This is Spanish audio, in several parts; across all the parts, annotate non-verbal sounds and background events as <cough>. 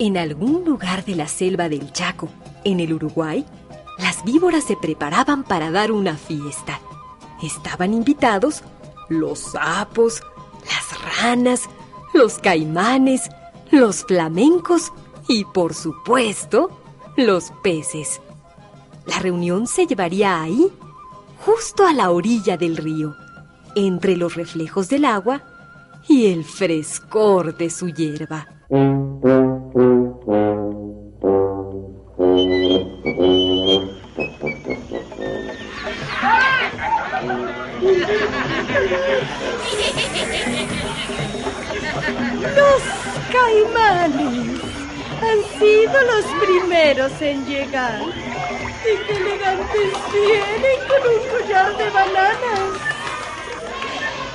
En algún lugar de la selva del Chaco, en el Uruguay, las víboras se preparaban para dar una fiesta. Estaban invitados los sapos, las ranas, los caimanes, los flamencos y, por supuesto, los peces. La reunión se llevaría ahí, justo a la orilla del río, entre los reflejos del agua y el frescor de su hierba. Primeros en llegar. Y qué elegantes vienen con un collar de bananas.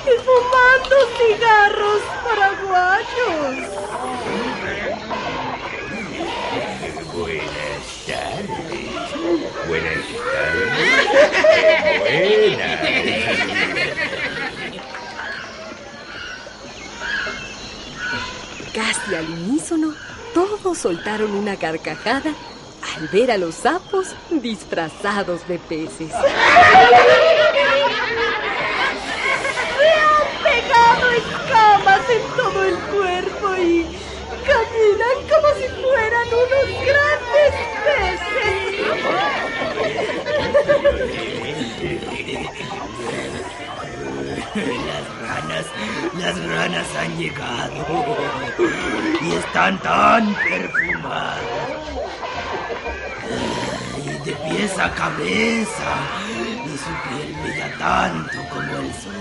Y fumando cigarros paraguayos. Buenas tardes. Buenas tardes. Buenas. Casi al unísono, todos soltaron una carcajada al ver a los sapos disfrazados de peces. ¡Se han pegado escamas en todo el cuerpo y caminan como si fueran unos grandes Las ranas, las ranas han llegado y están tan perfumadas. De pies a cabeza y su piel brilla tanto como el sol.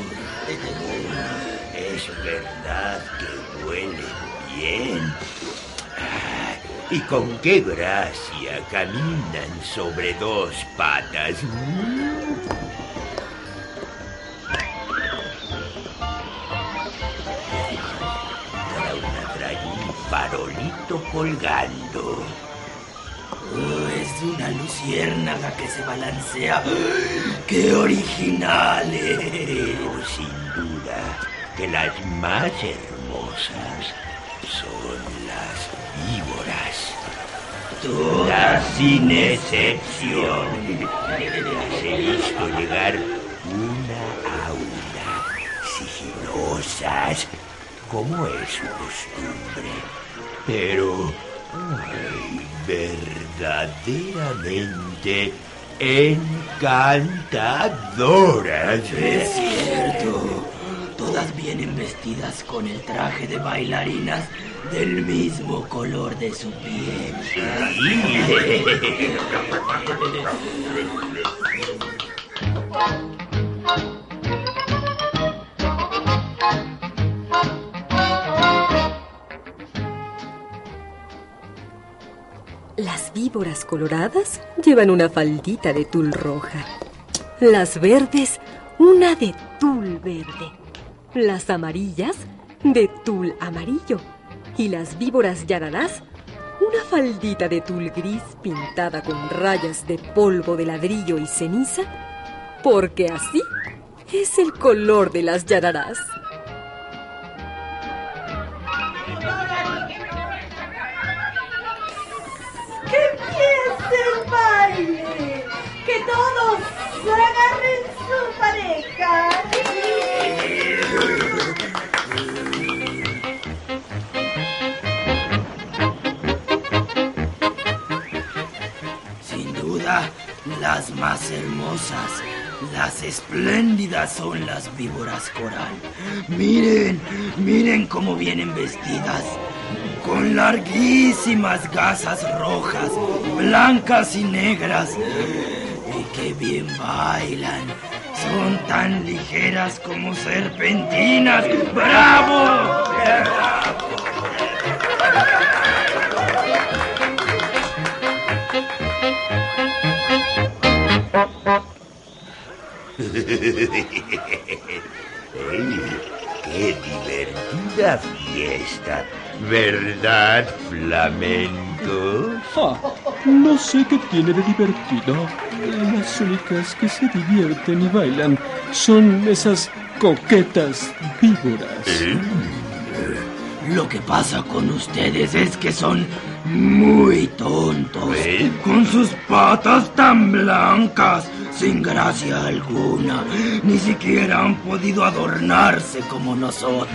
Es verdad que huelen bien. Ah, Y con qué gracia caminan sobre dos patas. Cada una trae un farolito colgando. Una luciérnaga que se balancea. ¡Qué originales! Oh, sin duda que las más hermosas son las víboras. Todas sin excepción. Las he visto llegar una a una, sigilosas, como es su costumbre. Pero, ay, verdaderamente encantadoras. Es cierto. Todas vienen vestidas con el traje de bailarinas del mismo color de su piel. <laughs> víboras coloradas llevan una faldita de tul roja. Las verdes, una de tul verde. Las amarillas, de tul amarillo. Y las víboras yararás, una faldita de tul gris pintada con rayas de polvo de ladrillo y ceniza, porque así es el color de las yararás. ¡Que todos agarren su pareja! Sin duda, las más hermosas, las espléndidas son las víboras coral. Miren, miren cómo vienen vestidas. con larguísimas gasas rojas, blancas y negras. Qué bien bailan. Son tan ligeras como serpentinas. ¡Bravo! <laughs> ¡Bravo! ¡Qué divertida fiesta! ¿Verdad, flamenco? Ah, no sé qué tiene de divertido. Las únicas que se divierten y bailan son esas coquetas víboras. ¿Eh? Lo que pasa con ustedes es que son muy tontos. ¿Eh? Con sus patas tan blancas, sin gracia alguna. Ni siquiera han podido adornarse como nosotros.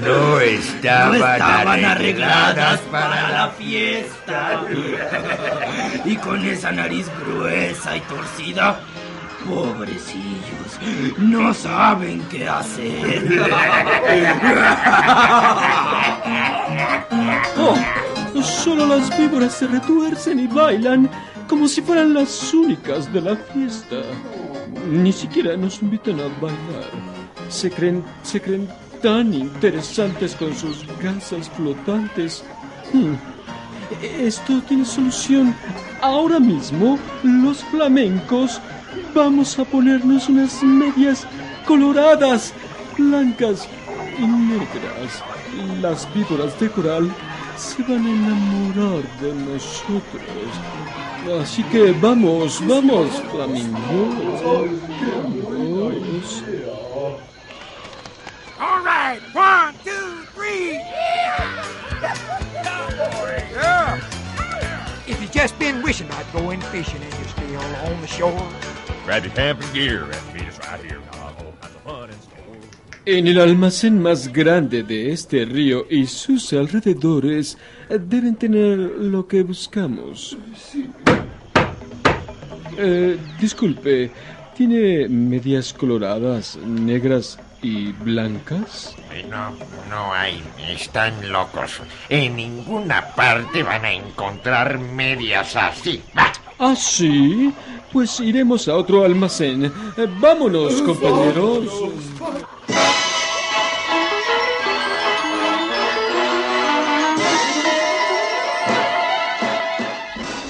no estaban, arregladas para la fiesta. <laughs> y con esa nariz gruesa y torcida Pobrecillos, no saben qué hacer. <laughs> Oh, solo las víboras se retuercen y bailan como si fueran las únicas de la fiesta. Ni siquiera nos invitan a bailar. Se creen, se creen tan interesantes con sus gasas flotantes. Hmm. Esto tiene solución. Ahora mismo los flamencos Vamos a ponernos unas medias coloradas, blancas y negras. Las víboras de coral se van a enamorar de nosotros. Así que vamos, vamos, flamingos. Vamos. All right, one, two, three. Yeah. If you just been wishing I'd go in fishing and you stay on the shore. En el almacén más grande de este río y sus alrededores deben tener lo que buscamos. Eh, disculpe, ¿tiene medias coloradas, negras y blancas? No, no hay. Están locos. En ninguna parte van a encontrar medias así. ¿Ah, sí? Pues iremos a otro almacén. Eh, vámonos, compañeros.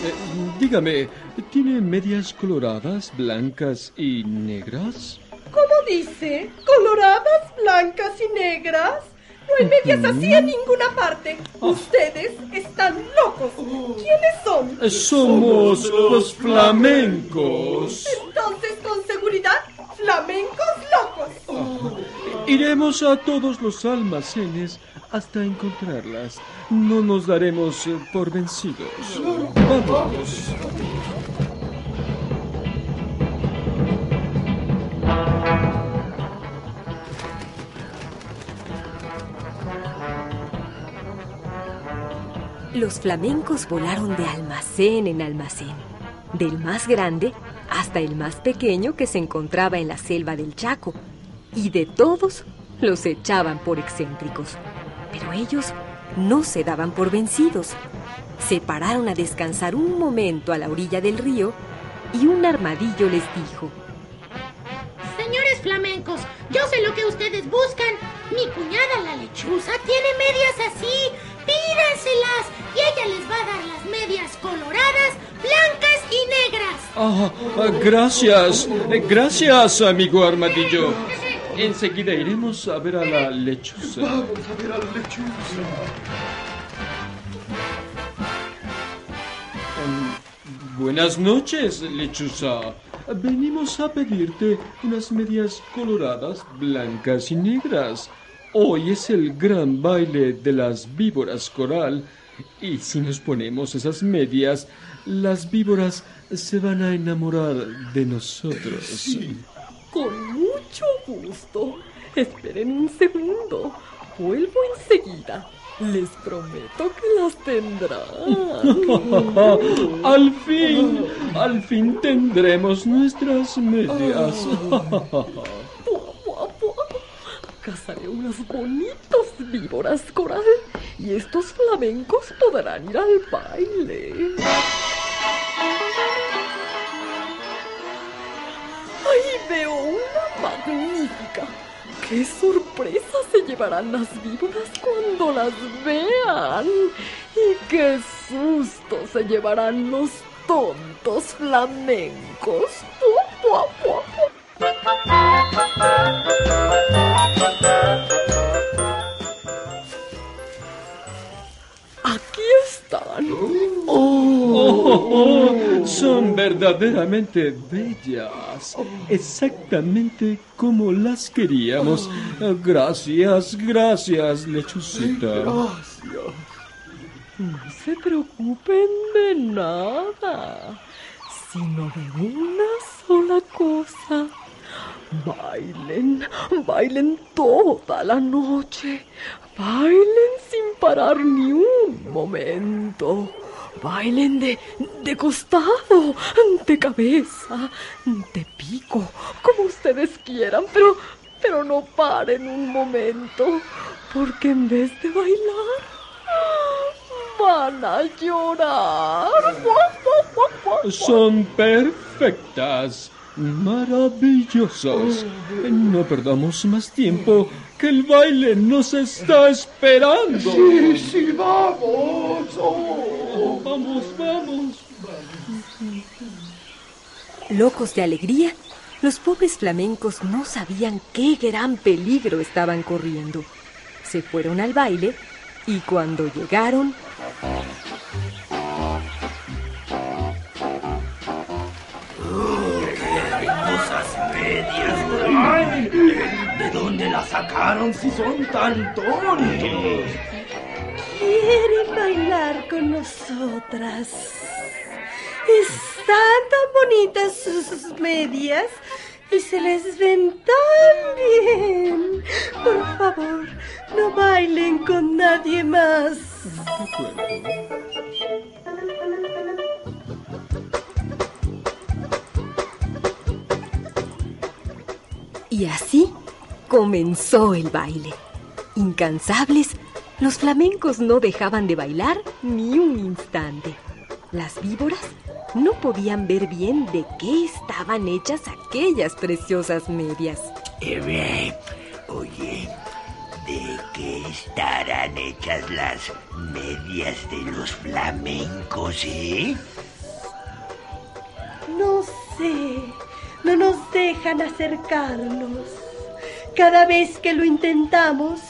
Eh, dígame, ¿tiene medias coloradas, blancas y negras? ¿Cómo dice? ¿Coloradas, blancas y negras? No hay medias así en ninguna parte. Ustedes están locos. ¿Quiénes son? Somos los flamencos. Entonces, con seguridad, flamencos locos. iremos a todos los almacenes hasta encontrarlas. No nos daremos eh, por vencidos. Vamos. Los flamencos volaron de almacén en almacén, del más grande hasta el más pequeño que se encontraba en la selva del Chaco, y de todos los echaban por excéntricos. Pero ellos no se daban por vencidos. Se pararon a descansar un momento a la orilla del río y un armadillo les dijo, Señores flamencos, yo sé lo que ustedes buscan. Mi cuñada la lechuza tiene medias así. Pídenselas y ella les va a dar las medias coloradas, blancas y negras. Ah, ah gracias, gracias, amigo armadillo. Enseguida iremos a ver a la lechuza. Vamos a ver a la lechuza. Um, buenas noches, lechuza. Venimos a pedirte unas medias coloradas, blancas y negras. Hoy es el gran baile de las víboras coral y si nos ponemos esas medias, las víboras se van a enamorar de nosotros. Con mucho gusto. Esperen un segundo. Vuelvo enseguida. Les prometo que las tendrán. <laughs> al fin, al fin tendremos nuestras medias. Bonitas víboras coral y estos flamencos podrán ir al baile. ¡Ahí veo una magnífica! ¡Qué sorpresa se llevarán las víboras cuando las vean! ¡Y qué susto se llevarán los tontos flamencos! ¡Pua, pua, Aquí verdaderamente bellas. Exactamente como las queríamos. Gracias, gracias, lechucita. No se preocupen de nada, sino de una sola cosa. Bailen, bailen toda la noche, bailen sin parar ni un momento. Bailen de, de costado, de cabeza, de pico, como ustedes quieran, pero, pero no paren un momento, porque en vez de bailar, van a llorar. Son perfectas. Maravillosas. No perdamos más tiempo, que el baile nos está esperando. Sí, sí, vamos. Oh. Vamos, vamos. Locos de alegría, los pobres flamencos no sabían qué gran peligro estaban corriendo. Se fueron al baile y cuando llegaron... dónde las sacaron si son tan tontos? Quieren bailar con nosotras. Están tan bonitas sus medias y se les ven tan bien. Por favor, no bailen con nadie más. Y así comenzó el baile. Incansables, los flamencos no dejaban de bailar ni un instante. Las víboras no podían ver bien de qué estaban hechas aquellas preciosas medias. Eh, oye, ¿de qué estarán hechas las medias de los flamencos, eh? No sé, no nos dejan acercarnos. Cada vez que lo intentamos,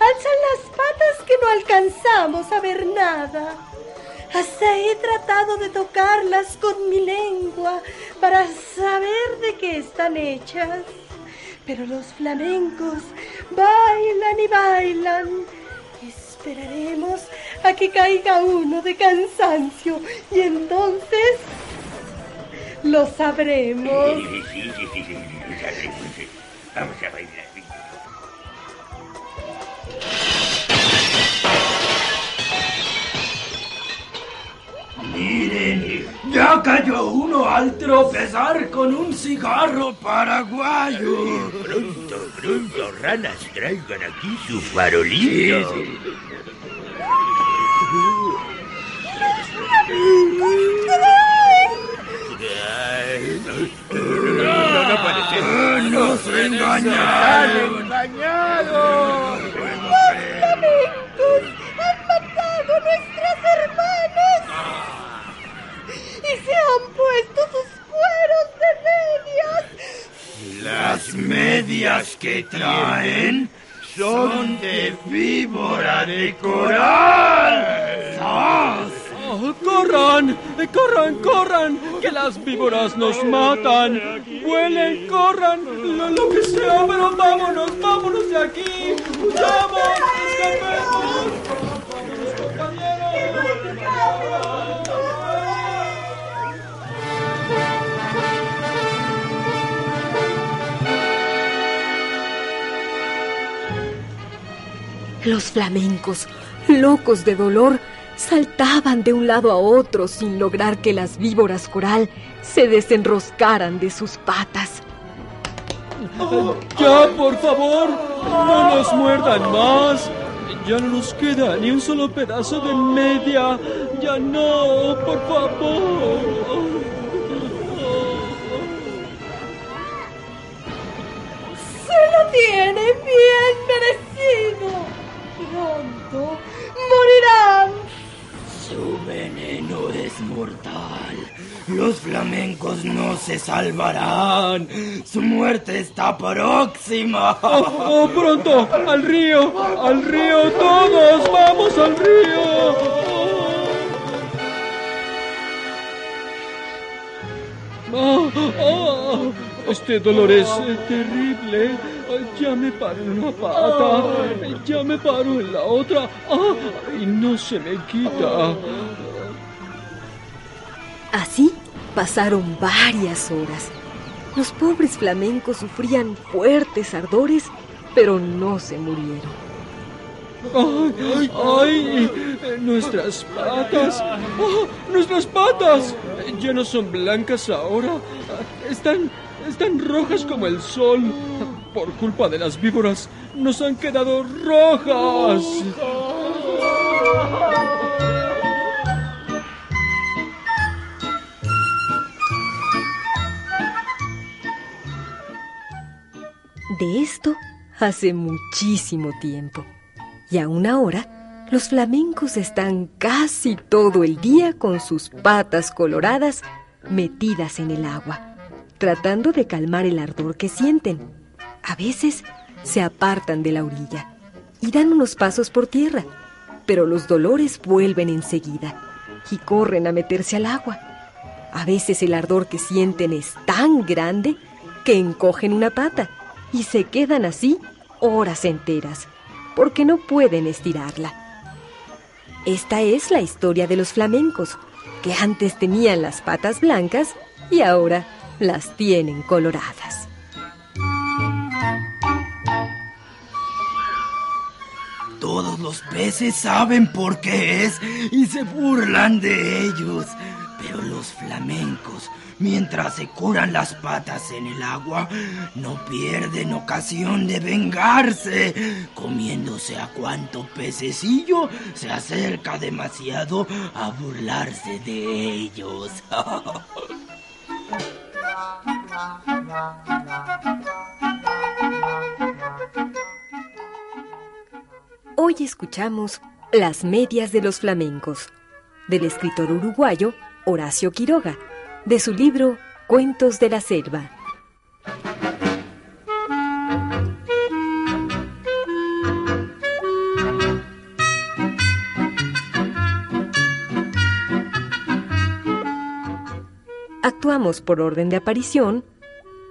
alzan las patas que no alcanzamos a ver nada. Hasta he tratado de tocarlas con mi lengua para saber de qué están hechas. Pero los flamencos bailan y bailan. Esperaremos a que caiga uno de cansancio y entonces lo sabremos. <laughs> Vamos a bailar. Miren, ya cayó uno al tropezar con un cigarro paraguayo. Pronto, pronto, ranas, traigan aquí su farolito. No parece. Nos engañaron. engañado! flamencos han matado a nuestras hermanas y se han puesto sus cueros de medias. Las medias que traen son de víbora de coral. ¡Sas! ¡Corran! ¡Corran, corran! ¡Que las víboras nos matan! ¡Vuelen, corran! Lo, lo que sea, pero vámonos, vámonos de aquí. ¡Vamos! ¡Escapemos! ¡Vámonos, Los flamencos, locos de dolor, saltaban de un lado a otro sin lograr que las víboras coral se desenroscaran de sus patas. ¡Ya, por favor! ¡No nos muerdan más! Ya no nos queda ni un solo pedazo de media. Ya no, por favor. Se lo tiene bien merecido. Pronto morirán. Su veneno es mortal. Los flamencos no se salvarán. Su muerte está próxima. Oh, oh, pronto, al río, al río todos, vamos al río. Oh, oh, este dolor es eh, Ya me paro en una pata, ya me paro en la otra, ah, y no se me quita. Así pasaron varias horas. Los pobres flamencos sufrían fuertes ardores, pero no se murieron. ¡Ay! ¡Ay! ¡Nuestras patas! ¡Oh, ¡Nuestras patas! Ya no son blancas ahora. Están, están rojas como el sol. Por culpa de las víboras, nos han quedado rojas. De esto hace muchísimo tiempo. Y aún ahora, los flamencos están casi todo el día con sus patas coloradas metidas en el agua, tratando de calmar el ardor que sienten. A veces se apartan de la orilla y dan unos pasos por tierra, pero los dolores vuelven enseguida y corren a meterse al agua. A veces el ardor que sienten es tan grande que encogen una pata y se quedan así horas enteras, porque no pueden estirarla. Esta es la historia de los flamencos, que antes tenían las patas blancas y ahora las tienen coloradas. Todos los peces saben por qué es y se burlan de ellos. Pero los flamencos, mientras se curan las patas en el agua, no pierden ocasión de vengarse, comiéndose a cuanto pececillo se acerca demasiado a burlarse de ellos. <laughs> Hoy escuchamos Las medias de los flamencos, del escritor uruguayo Horacio Quiroga, de su libro Cuentos de la Selva. Actuamos por orden de aparición,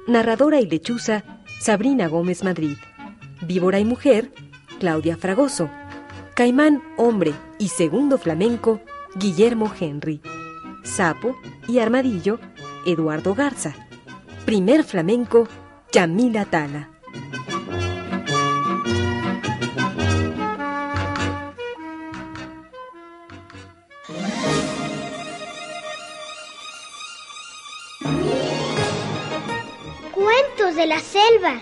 narradora y lechuza Sabrina Gómez Madrid, víbora y mujer Claudia Fragoso, caimán hombre y segundo flamenco Guillermo Henry, sapo y armadillo Eduardo Garza, primer flamenco Yamila Tala. Cuentos de la selva.